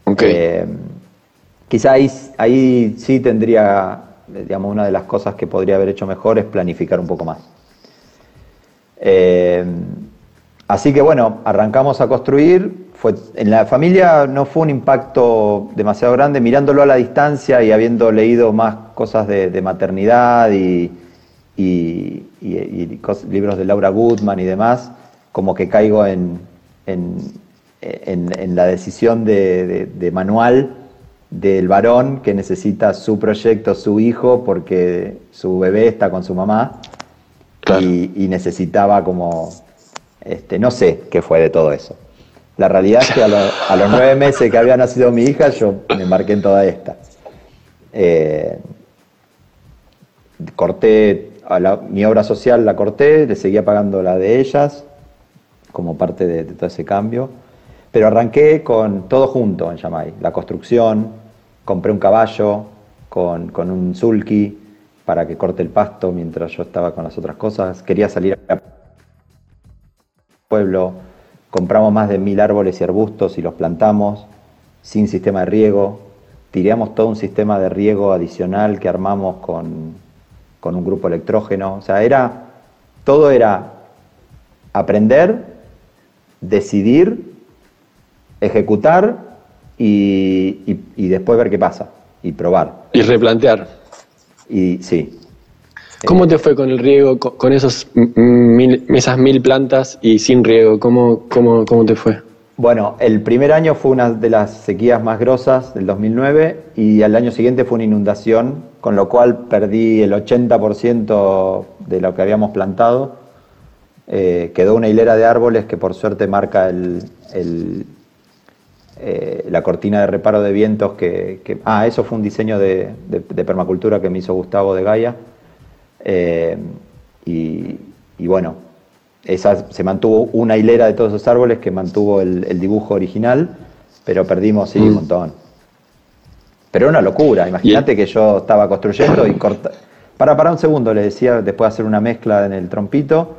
S1: Okay.
S3: Eh, quizá ahí, sí tendría, digamos, una de las cosas que podría haber hecho mejor es planificar un poco más. Eh, así que bueno, arrancamos a construir. Fue, en la familia no fue un impacto demasiado grande, mirándolo a la distancia y habiendo leído más cosas de maternidad y, libros de Laura Goodman y demás, como que caigo en, la decisión de, manual del varón que necesita su proyecto, su hijo, porque su bebé está con su mamá y, necesitaba como, este, no sé qué fue de todo eso. La realidad es que a, los nueve meses que había nacido mi hija, yo me marqué en toda esta. Eh, corté mi obra social la corté, le seguía pagando la de ellas como parte de, todo ese cambio, pero arranqué con todo junto en Yamai, la construcción, compré un caballo con, un sulky para que corte el pasto mientras yo estaba con las otras cosas, quería salir al pueblo, compramos más de mil árboles y arbustos y los plantamos sin sistema de riego, tiramos todo un sistema de riego adicional que armamos con con un grupo electrógeno. O sea, era, todo era aprender, decidir, ejecutar y, después ver qué pasa y probar.
S1: Y replantear.
S3: Y sí.
S1: ¿Cómo te fue con el riego, con, esos mil, esas mil plantas y sin riego? ¿Cómo, cómo, cómo te fue?
S3: Bueno, el primer año fue una de las sequías más grosas del 2009 y al año siguiente fue una inundación, con lo cual perdí el 80% de lo que habíamos plantado. Eh, quedó una hilera de árboles que por suerte marca el, eh, la cortina de reparo de vientos que, Ah, eso fue un diseño de, permacultura que me hizo Gustavo de Gaia. Eh, y, y bueno, esa, se mantuvo una hilera de todos esos árboles que mantuvo el, dibujo original, pero perdimos sí, un mm. montón. Pero era una locura, imagínate que yo estaba construyendo y corta... Para, para un segundo, le decía, después de hacer una mezcla en el trompito,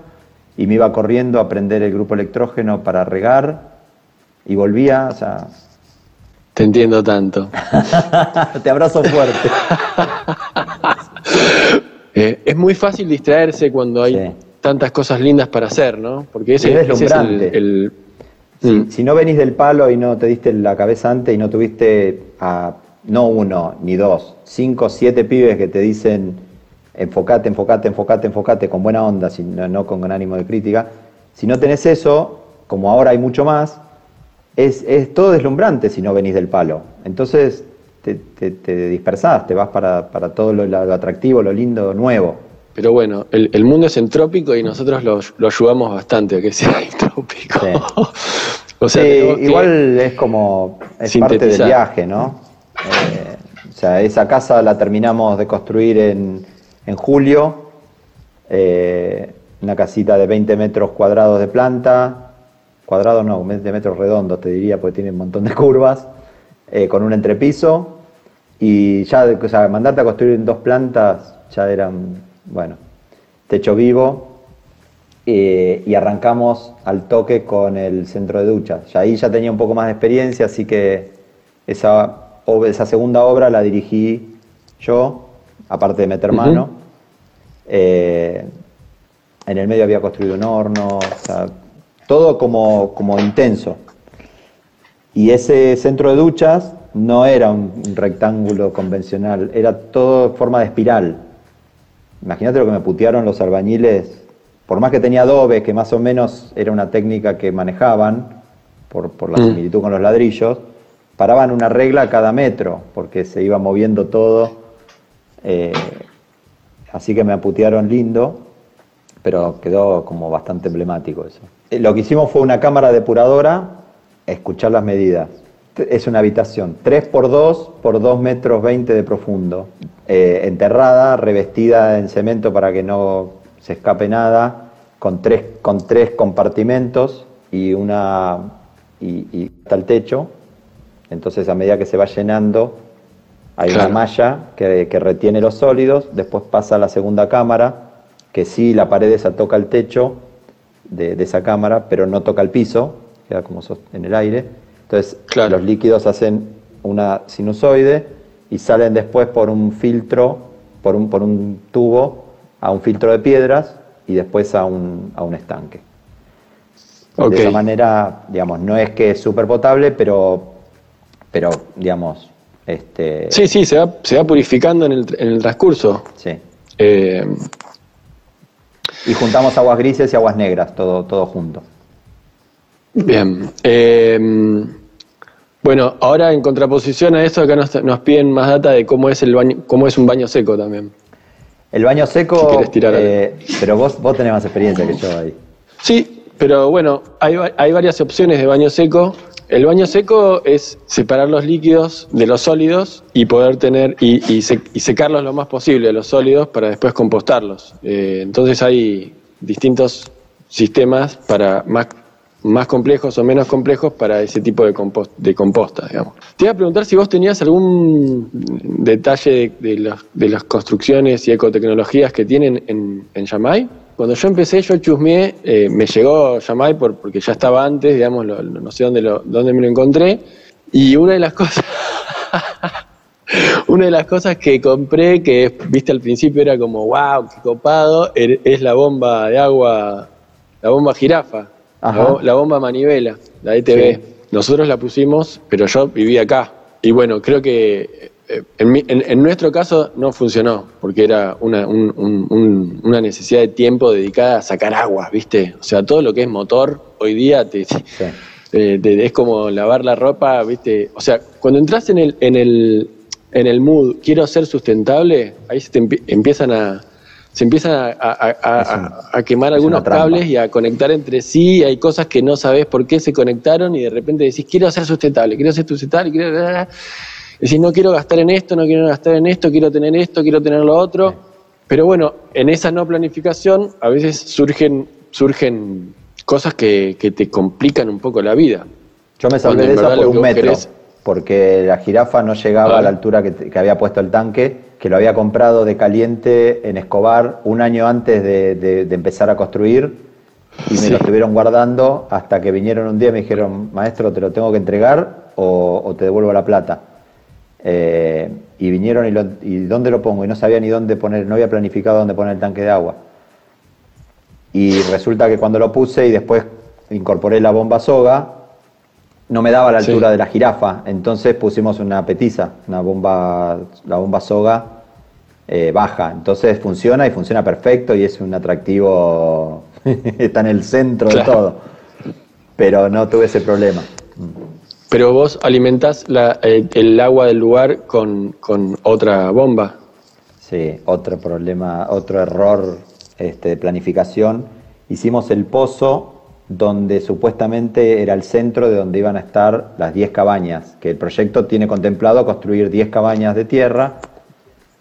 S3: y me iba corriendo a prender el grupo electrógeno para regar, y volvía, o sea...
S1: Te entiendo tanto.
S3: Te abrazo fuerte.
S1: Eh, es muy fácil distraerse cuando hay tantas cosas lindas para hacer, ¿no? Porque ese, es, el,
S3: Mm. Si, no venís del palo y no te diste la cabeza antes y no tuviste a no uno ni dos, cinco, siete pibes que te dicen enfocate, enfocate, enfocate, enfocate con buena onda, no, con ánimo de crítica. Si no tenés eso, como ahora hay mucho más, es, todo deslumbrante si no venís del palo. Entonces te, te, dispersás, te vas para, todo lo, atractivo, lo lindo, nuevo.
S1: Pero bueno, el, mundo es entrópico y nosotros lo, ayudamos bastante a que sea entrópico.
S3: Sí. igual es como, es parte del viaje, ¿no? Eh, o sea, esa casa la terminamos de construir en, en julio, eh, una casita de 20 metros cuadrados de planta, cuadrados no, 20 metros redondos te diría, porque tiene un montón de curvas, eh, con un entrepiso, y ya, o sea, mandarte a construir en dos plantas ya eran, bueno, techo vivo, eh, y arrancamos al toque con el centro de duchas. Ya ahí ya tenía un poco más de experiencia, así que esa, esa segunda obra la dirigí yo, aparte de meter mano. Eh, en el medio había construido un horno, todo como, como intenso. Y ese centro de duchas no era un, rectángulo convencional, era todo forma de espiral. Imagínate lo que me putearon los albañiles, por más que tenía adobe, que más o menos era una técnica que manejaban, por, por la mm. similitud con los ladrillos, paraban una regla cada metro, porque se iba moviendo todo eh, así que me aputearon lindo, pero quedó como bastante emblemático eso. Eh, lo que hicimos fue una cámara depuradora, escuchar las medidas. Es una habitación 3 por 2 por 2 metros 20 de profundo, eh, enterrada, revestida en cemento para que no se escape nada, con tres, con tres compartimentos y una y, y hasta el techo. Entonces a medida que se va llenando hay una malla que, retiene los sólidos, después pasa a la segunda cámara, que sí la pared esa toca el techo de, esa cámara, pero no toca el piso, queda como en el aire. Entonces los líquidos hacen una sinusoide y salen después por un filtro, por un, por un tubo, a un filtro de piedras y después a un, a un estanque. De esa manera, digamos, no es que es súper potable, pero, pero digamos, este...
S1: Sí, sí, se va, se va purificando en el, en el transcurso.
S3: Sí. Eh, y juntamos aguas grises y aguas negras, todo, todo junto.
S1: Bien. Eh, bueno, ahora en contraposición a eso, acá nos, nos, piden más data de cómo es el baño, cómo es un baño seco también.
S3: El baño seco, eh, pero vos, vos tenés más experiencia que yo ahí.
S1: Sí, pero bueno, hay, hay varias opciones de baño seco. El baño seco es separar los líquidos de los sólidos y poder tener y, secarlos lo más posible los sólidos para después compostarlos. Eh, entonces hay distintos sistemas para más, más complejos o menos complejos para ese tipo de, de composta, digamos. Te iba a preguntar si vos tenías algún detalle de, de las construcciones y ecotecnologías que tienen en, en Yamai. Cuando yo empecé, yo chusmeé, eh, me llegó Yamai por, porque ya estaba antes, digamos, no sé dónde, lo, dónde me lo encontré. Y una de las cosas, una de las cosas que compré, que viste al principio era como, wow, qué copado, er, es la bomba de agua, la bomba jirafa, la, bomba manivela, la ETV. Nosotros la pusimos, pero yo vivía acá. Y bueno, creo que eh, en, nuestro caso no funcionó, porque era una, una, necesidad de tiempo dedicada a sacar agua, ¿viste? O sea, todo lo que es motor hoy día te, es como lavar la ropa, ¿viste? O sea, cuando entras en el, en el, en el mood, quiero ser sustentable, ahí se empiezan a se empiezan a, quemar algunos cables y a conectar entre sí, hay cosas que no sabes por qué se conectaron y de repente decís, quiero ser sustentable, quiero ser sustentable, quiero decir, no quiero gastar en esto, no quiero gastar en esto, quiero tener esto, quiero tener lo otro. Pero bueno, en esa no planificación a veces surgen, surgen cosas que, te complican un poco la vida.
S3: Yo me salvé de eso por un metro, porque la jirafa no llegaba a la altura que, había puesto el tanque, que lo había comprado de caliente en Escobar un año antes de, empezar a construir y me lo estuvieron guardando hasta que vinieron un día y me dijeron, maestro, te lo tengo que entregar o te devuelvo la plata. Eh, y vinieron y, lo, y dónde lo pongo y no sabía ni dónde poner, no había planificado dónde poner el tanque de agua. Y resulta que cuando lo puse y después incorporé la bomba soga, no me daba la altura de la jirafa, entonces pusimos una petiza, una bomba, la bomba soga eh, baja. Entonces funciona y funciona perfecto y es un atractivo, está en el centro de todo. Pero no tuve ese problema.
S1: Pero vos alimentás eh, el agua del lugar con, con, otra bomba.
S3: Sí, otro problema, otro error este, de planificación. Hicimos el pozo donde supuestamente era el centro de donde iban a estar las 10 cabañas, que el proyecto tiene contemplado construir 10 cabañas de tierra.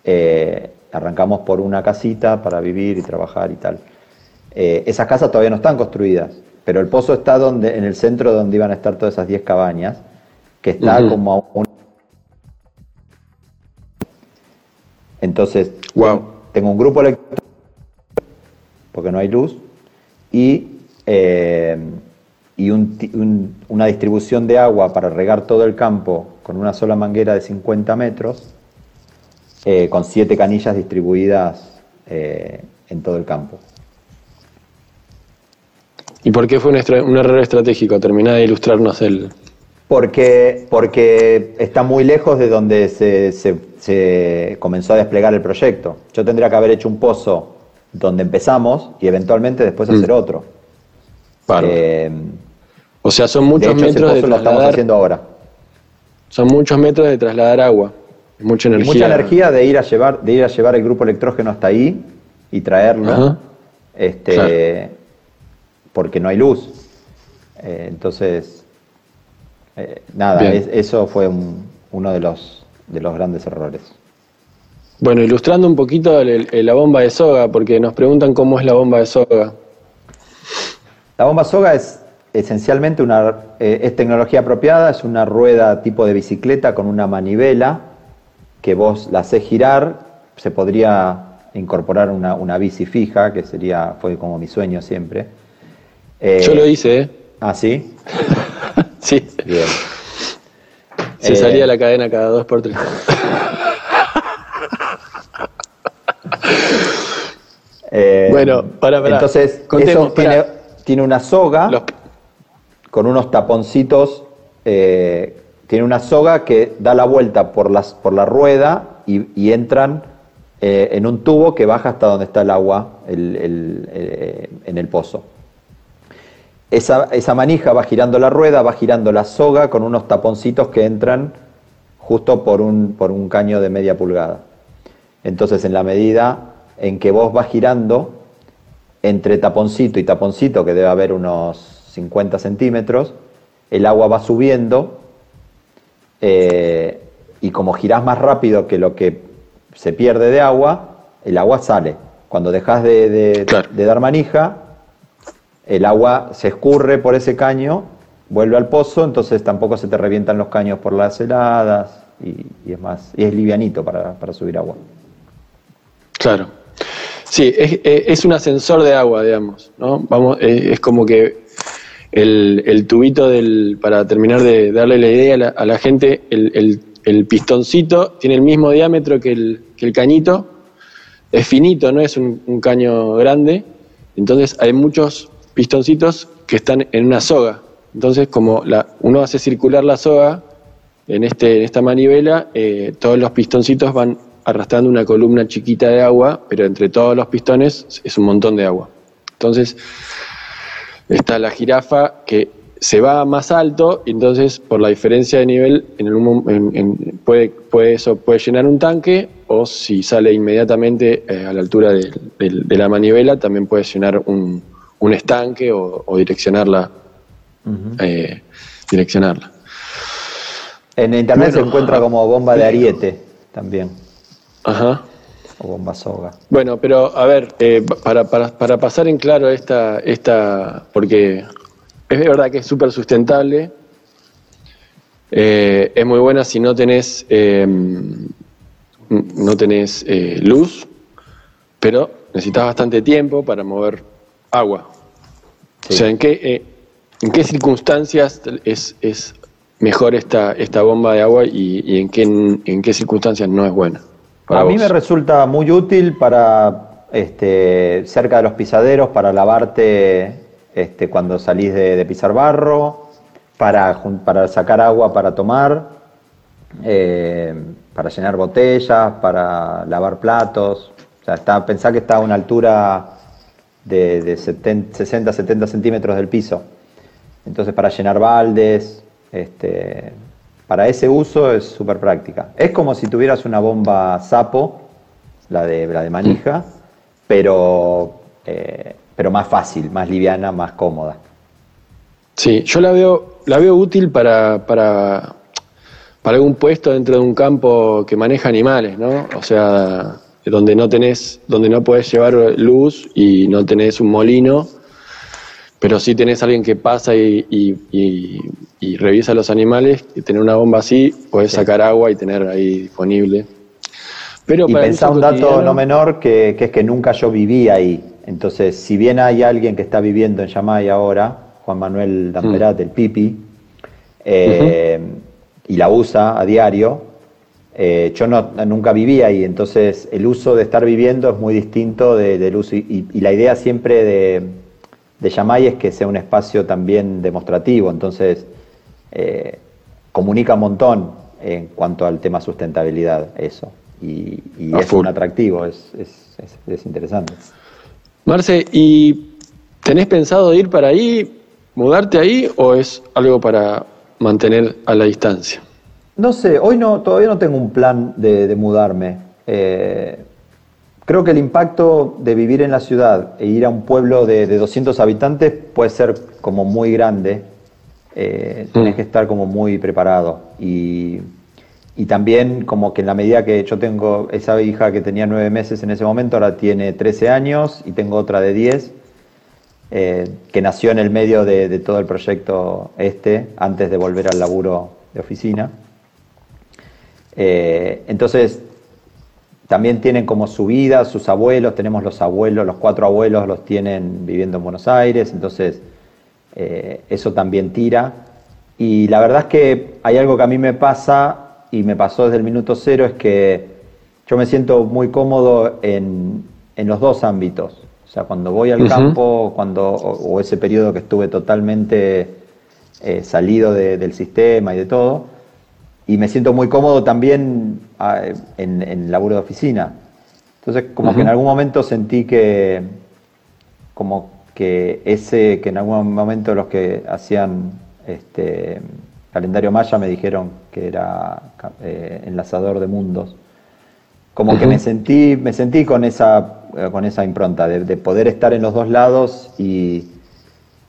S3: Eh, arrancamos por una casita para vivir y trabajar y tal. Eh, esas casas todavía no están construidas, pero el pozo está donde, en el centro donde iban a estar todas esas 10 cabañas, que está como a un... Entonces, wow. tengo un grupo eléctrico, porque no hay luz, y eh, y una distribución de agua para regar todo el campo con una sola manguera de 50 metros, eh, con siete canillas distribuidas eh, en todo el campo.
S1: ¿Y por qué fue un, error estratégico? Terminá de ilustrarnos el...
S3: Porque, porque está muy lejos de donde se, se comenzó a desplegar el proyecto. Yo tendría que haber hecho un pozo donde empezamos y eventualmente después hacer mm. otro.
S1: Eh, o sea, son muchos metros de trasladar.
S3: estamos haciendo ahora.
S1: Son muchos metros de trasladar agua. Mucha energía.
S3: mucha energía de ir a llevar, de ir a llevar el grupo electrógeno hasta ahí y traerlo. Este, porque no hay luz. Eh, entonces, eh, nada, eso fue uno de los, de los grandes errores.
S1: Bueno, ilustrando un poquito la bomba de soga, porque nos preguntan cómo es la bomba de soga.
S3: La bomba soga es esencialmente una, eh, es tecnología apropiada, es una rueda tipo de bicicleta con una manivela que vos la haces girar, se podría incorporar una, una bici fija, que sería, fue como mi sueño siempre.
S1: Eh, Yo lo hice, ¿eh?
S3: ¿Ah, sí?
S1: sí. Bien. Se salía la cadena cada dos por tres. bueno, para, para.
S3: Entonces, eso tiene, tiene una soga con unos taponcitos, eh, tiene una soga que da la vuelta por, las, por la rueda y, entran eh, en un tubo que baja hasta donde está el agua eh, en el pozo. Esa, esa, manija va girando la rueda, va girando la soga con unos taponcitos que entran justo por un, por un caño de media pulgada. Entonces, en la medida en que vos vas girando, entre taponcito y taponcito, que debe haber unos 50 centímetros, el agua va subiendo eh, y como girás más rápido que lo que se pierde de agua, el agua sale. Cuando dejas de, dar manija, el agua se escurre por ese caño, vuelve al pozo, entonces tampoco se te revientan los caños por las heladas y, es más, y es livianito para, para subir agua.
S1: Claro. Sí, es, un ascensor de agua, digamos, ¿no? Vamos, es, como que el, tubito del, para terminar de darle la idea a la, gente, el, pistoncito tiene el mismo diámetro que el, cañito, es finito, no es un, caño grande, entonces hay muchos pistoncitos que están en una soga. Entonces, como la, uno hace circular la soga en, este, en esta manivela, eh, todos los pistoncitos van arrastrando una columna chiquita de agua, pero entre todos los pistones es un montón de agua. Entonces está la jirafa que se va más alto y entonces por la diferencia de nivel en puede, puede, eso puede llenar un tanque o si sale inmediatamente eh, a la altura de, la manivela también puede llenar un, estanque o, direccionarla. Eh, direccionarla.
S3: En internet se encuentra como bomba de ariete también.
S1: Ajá.
S3: O bomba soga.
S1: Bueno, pero a ver, eh, para, para, pasar en claro esta, esta, porque es verdad que es súper sustentable, eh, es muy buena si no tenés, em, no tenés eh, luz, pero necesitas bastante tiempo para mover agua. O sea, ¿en qué, ¿en qué circunstancias es, es mejor esta, esta bomba de agua y, en, qué, en qué circunstancias no es buena?
S3: a mí me resulta muy útil para este, cerca de los pisaderos, para lavarte este, cuando salís de, pisar barro, para, para sacar agua para tomar, eh, para llenar botellas, para lavar platos. O sea, está, pensá que está a una altura de, 60, 70 centímetros del piso. Entonces, para llenar baldes, este, para ese uso es súper práctica. Es como si tuvieras una bomba sapo, la de, la de manija, pero, eh, pero más fácil, más liviana, más cómoda.
S1: Sí, yo la veo, la veo útil para, para, para algún puesto dentro de un campo que maneja animales, ¿no? O sea, donde no tenés, donde no puedes llevar luz y no tenés un molino, pero sí tenés alguien que pasa y, y, revisa los animales, y tener una bomba así, puedes sacar agua y tener ahí disponible.
S3: Pero y pensá un dato no menor que, es que nunca yo viví ahí. Entonces, si bien hay alguien que está viviendo en Yamay ahora, Juan Manuel Damperat, mm. el Pipi, eh, y la usa a diario, eh, yo no, nunca viví ahí, entonces el uso de estar viviendo es muy distinto del uso. Y, la idea siempre de, de Yamay es que sea un espacio también demostrativo, entonces eh, comunica un montón en cuanto al tema sustentabilidad, eso. Y, es un atractivo, es, es, interesante.
S1: Marce, ¿y tenés pensado ir para ahí, mudarte ahí o es algo para mantener a la distancia?
S3: No sé, hoy no, todavía no tengo un plan de, mudarme. Eh, creo que el impacto de vivir en la ciudad e ir a un pueblo de, 200 habitantes puede ser como muy grande. Eh, Tienes que estar como muy preparado. Y, también como que en la medida que yo tengo esa hija que tenía nueve meses en ese momento, ahora tiene 13 años y tengo otra de 10, eh, que nació en el medio de, de todo el proyecto este, antes de volver al laburo de oficina. Eh, entonces, también tienen como su vida, sus abuelos, tenemos los abuelos, los cuatro abuelos los tienen viviendo en Buenos Aires, entonces eh, eso también tira. Y la verdad es que hay algo que a mí me pasa y me pasó desde el minuto cero, es que yo me siento muy cómodo en, los dos ámbitos. O sea, cuando voy al campo, cuando, o, ese periodo que estuve totalmente eh, salido del sistema y de todo, y me siento muy cómodo también ah, en, en laburo de oficina. Entonces, como que en algún momento sentí que, como que ese, que en algún momento los que hacían este calendario maya me dijeron que era eh, enlazador de mundos. Como que me sentí, me sentí con esa, eh, con esa impronta de, poder estar en los dos lados y,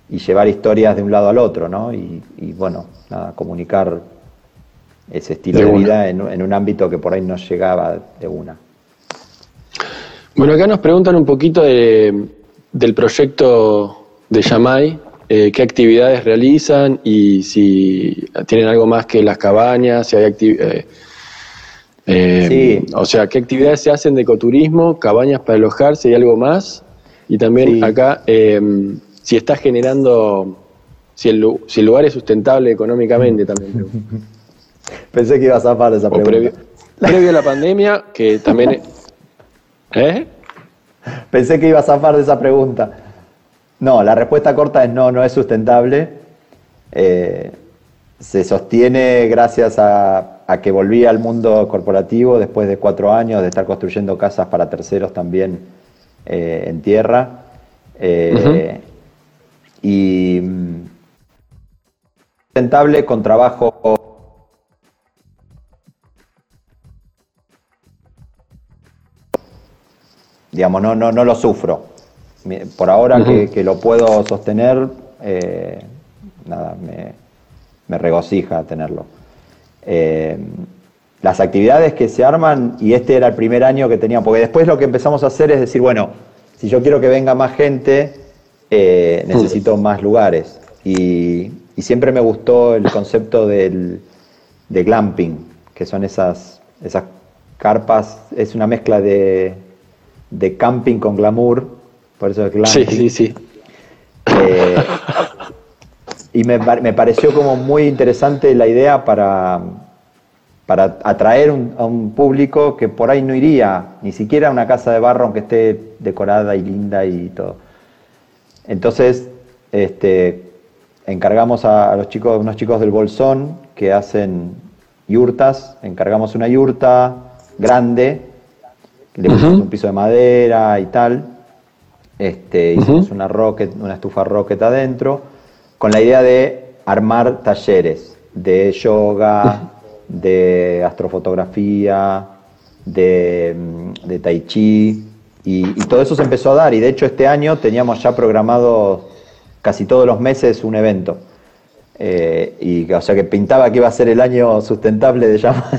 S3: y, llevar historias de un lado al otro, ¿no? Y, y bueno, nada, comunicar ese estilo de, vida en, un ámbito que por ahí no llegaba de una.
S1: Bueno, acá nos preguntan un poquito del proyecto de Yamai, eh, qué actividades realizan y si tienen algo más que las cabañas, si hay actividades... Eh, eh, o sea, qué actividades se hacen de ecoturismo, cabañas para alojarse y algo más. Y también acá, si está generando, si el, si el lugar es sustentable económicamente también.
S3: Pensé que iba a zafar esa pregunta.
S1: Previo, a la pandemia, que también... ¿Eh?
S3: Pensé que iba a zafar de esa pregunta. No, la respuesta corta es no, no es sustentable. Eh, se sostiene gracias a, que volví al mundo corporativo después de cuatro años de estar construyendo casas para terceros también eh, en tierra. Eh, y mm, sustentable con trabajo digamos, no, no, no lo sufro. Por ahora que, lo puedo sostener, eh, nada, me, regocija tenerlo. Eh, las actividades que se arman, y este era el primer año que tenía, porque después lo que empezamos a hacer es decir, bueno, si yo quiero que venga más gente, eh, necesito más lugares. Y, siempre me gustó el concepto del, de glamping, que son esas, esas carpas, es una mezcla de, de camping con glamour, por eso es glamping.
S1: Sí, sí, sí.
S3: Eh, y me, pareció como muy interesante la idea para, para atraer a un público que por ahí no iría ni siquiera a una casa de barro aunque esté decorada y linda y todo. Entonces, este, encargamos a, los chicos, unos chicos del Bolsón que hacen yurtas, encargamos una yurta grande, le pusimos un piso de madera y tal, este, hicimos una, rocket, una estufa rocket adentro, con la idea de armar talleres de yoga, de astrofotografía, de, mm, de tai chi, y, todo eso se empezó a dar, y de hecho este año teníamos ya programado casi todos los meses un evento. Eh, y o sea que pintaba que iba a ser el año sustentable de llama.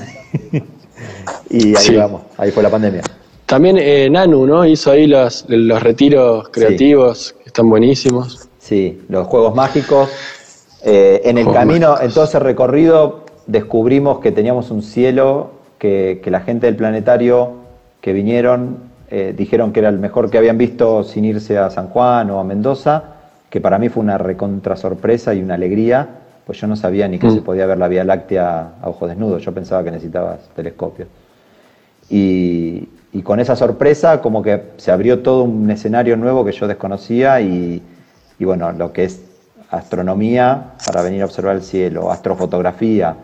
S3: y ahí vamos, ahí fue la pandemia.
S1: También eh, Nanu, ¿no? Hizo ahí los, los retiros creativos, que están buenísimos.
S3: Sí, los juegos mágicos. Eh, en el camino, en todo ese recorrido, descubrimos que teníamos un cielo que, que la gente del planetario que vinieron eh, dijeron que era el mejor que habían visto sin irse a San Juan o a Mendoza, que para mí fue una recontra sorpresa y una alegría, pues yo no sabía ni que se mm. podía ver la Vía Láctea a ojos desnudos, yo pensaba que necesitabas telescopio. Y, con esa sorpresa como que se abrió todo un escenario nuevo que yo desconocía y, y bueno, lo que es astronomía para venir a observar el cielo, astrofotografía,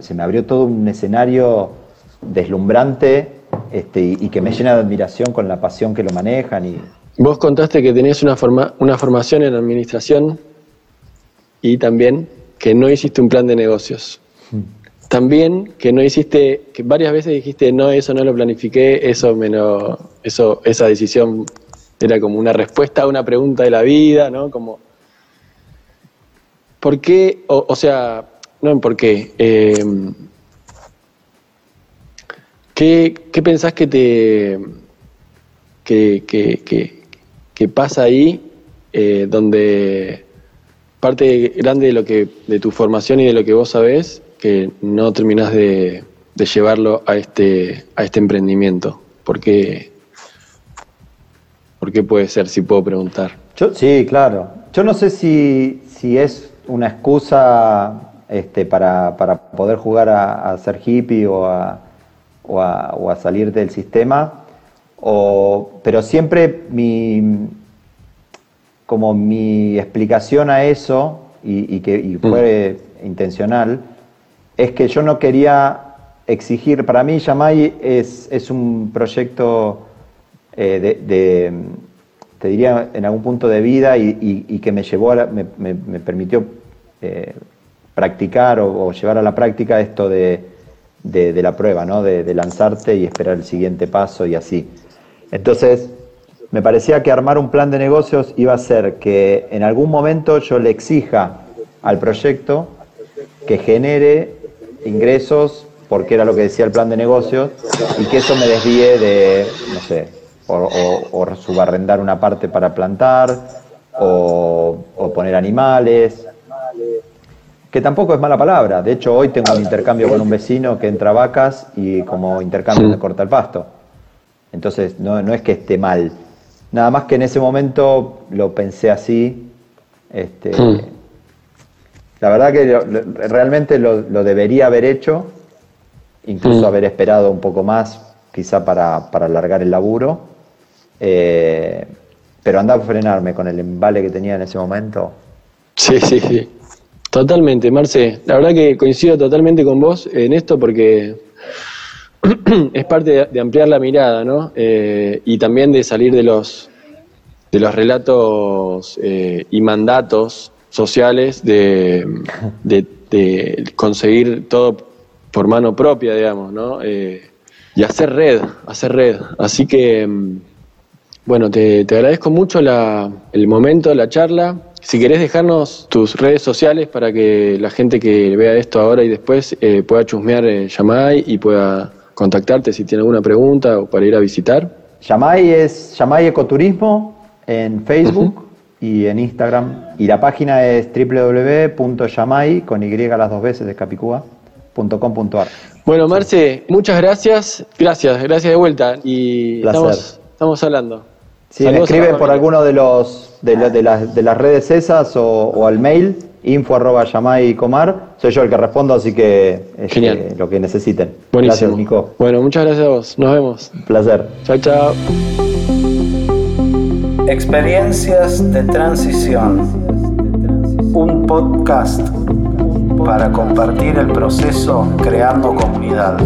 S3: se me abrió todo un escenario deslumbrante este, y, que me llena de admiración con la pasión que lo manejan. Y...
S1: Vos contaste que tenías una, forma, una formación en administración y también que no hiciste un plan de negocios. Hmm. También que no hiciste, que varias veces dijiste, no, eso no lo planifiqué, eso, me eso esa decisión era como una respuesta a una pregunta de la vida, ¿no? Como, ¿por qué? O, sea, no por qué. Eh, ¿Qué, pensás que te que, pasa ahí eh, donde parte grande de lo que de tu formación y de lo que vos sabés que no terminás de, llevarlo a este a este emprendimiento? ¿Por qué, ¿Por qué puede ser, si puedo preguntar?
S3: Yo, sí, claro. Yo no sé si, si es una excusa este, para, poder jugar a, a ser hippie o a, o a, salir del sistema, pero siempre mi, como mi explicación a eso, y, que mm. fue intencional, es que yo no quería exigir, para mí Yamai es, es un proyecto eh, de, te diría, en algún punto de vida y, que me llevó, a me, permitió eh, practicar o, llevar a la práctica esto de, de, la prueba, ¿no? De, lanzarte y esperar el siguiente paso y así. Entonces, me parecía que armar un plan de negocios iba a ser que en algún momento yo le exija al proyecto que genere ingresos, porque era lo que decía el plan de negocios, y que eso me desvíe de, no sé, o, subarrendar una parte para plantar, o, o poner animales, que tampoco es mala palabra. De hecho, hoy tengo un intercambio con un vecino que entra vacas y como intercambio me corta el pasto. Entonces, no, es que esté mal. Nada más que en ese momento lo pensé así. Este, La verdad que realmente lo, debería haber hecho, incluso haber esperado un poco más, quizá para, alargar el laburo. Eh, pero andar a frenarme con el embale que tenía en ese momento.
S1: Sí, sí, sí. Totalmente, Marce. La verdad que coincido totalmente con vos en esto porque es parte de, ampliar la mirada, ¿no? Eh, y también de salir de los, de los relatos eh, y mandatos sociales de, conseguir todo por mano propia, digamos, ¿no? Eh, y hacer red, hacer red. Así que, mm, bueno, te, agradezco mucho el momento, la charla. Si querés dejarnos tus redes sociales para que la gente que vea esto ahora y después eh, pueda chusmear eh, Yamai y pueda contactarte si tiene alguna pregunta o para ir a visitar.
S3: Yamai es Yamai Ecoturismo en Facebook y en Instagram. Y la página es www.yamai con Y las dos veces de Capicúa.com.ar.
S1: Bueno, Marce, muchas gracias. Gracias, gracias de vuelta. Y estamos, estamos hablando.
S3: Si me escriben por alguno de los de, de, las, de las redes esas o, al mail, info arroba y comar, soy yo el que respondo, así que este, lo que necesiten.
S1: Buenísimo. Gracias, Nico. Bueno, muchas gracias a vos. Nos vemos.
S3: Un placer.
S1: Chao, chao.
S2: Experiencias de transición. Un podcast para compartir el proceso creando comunidad.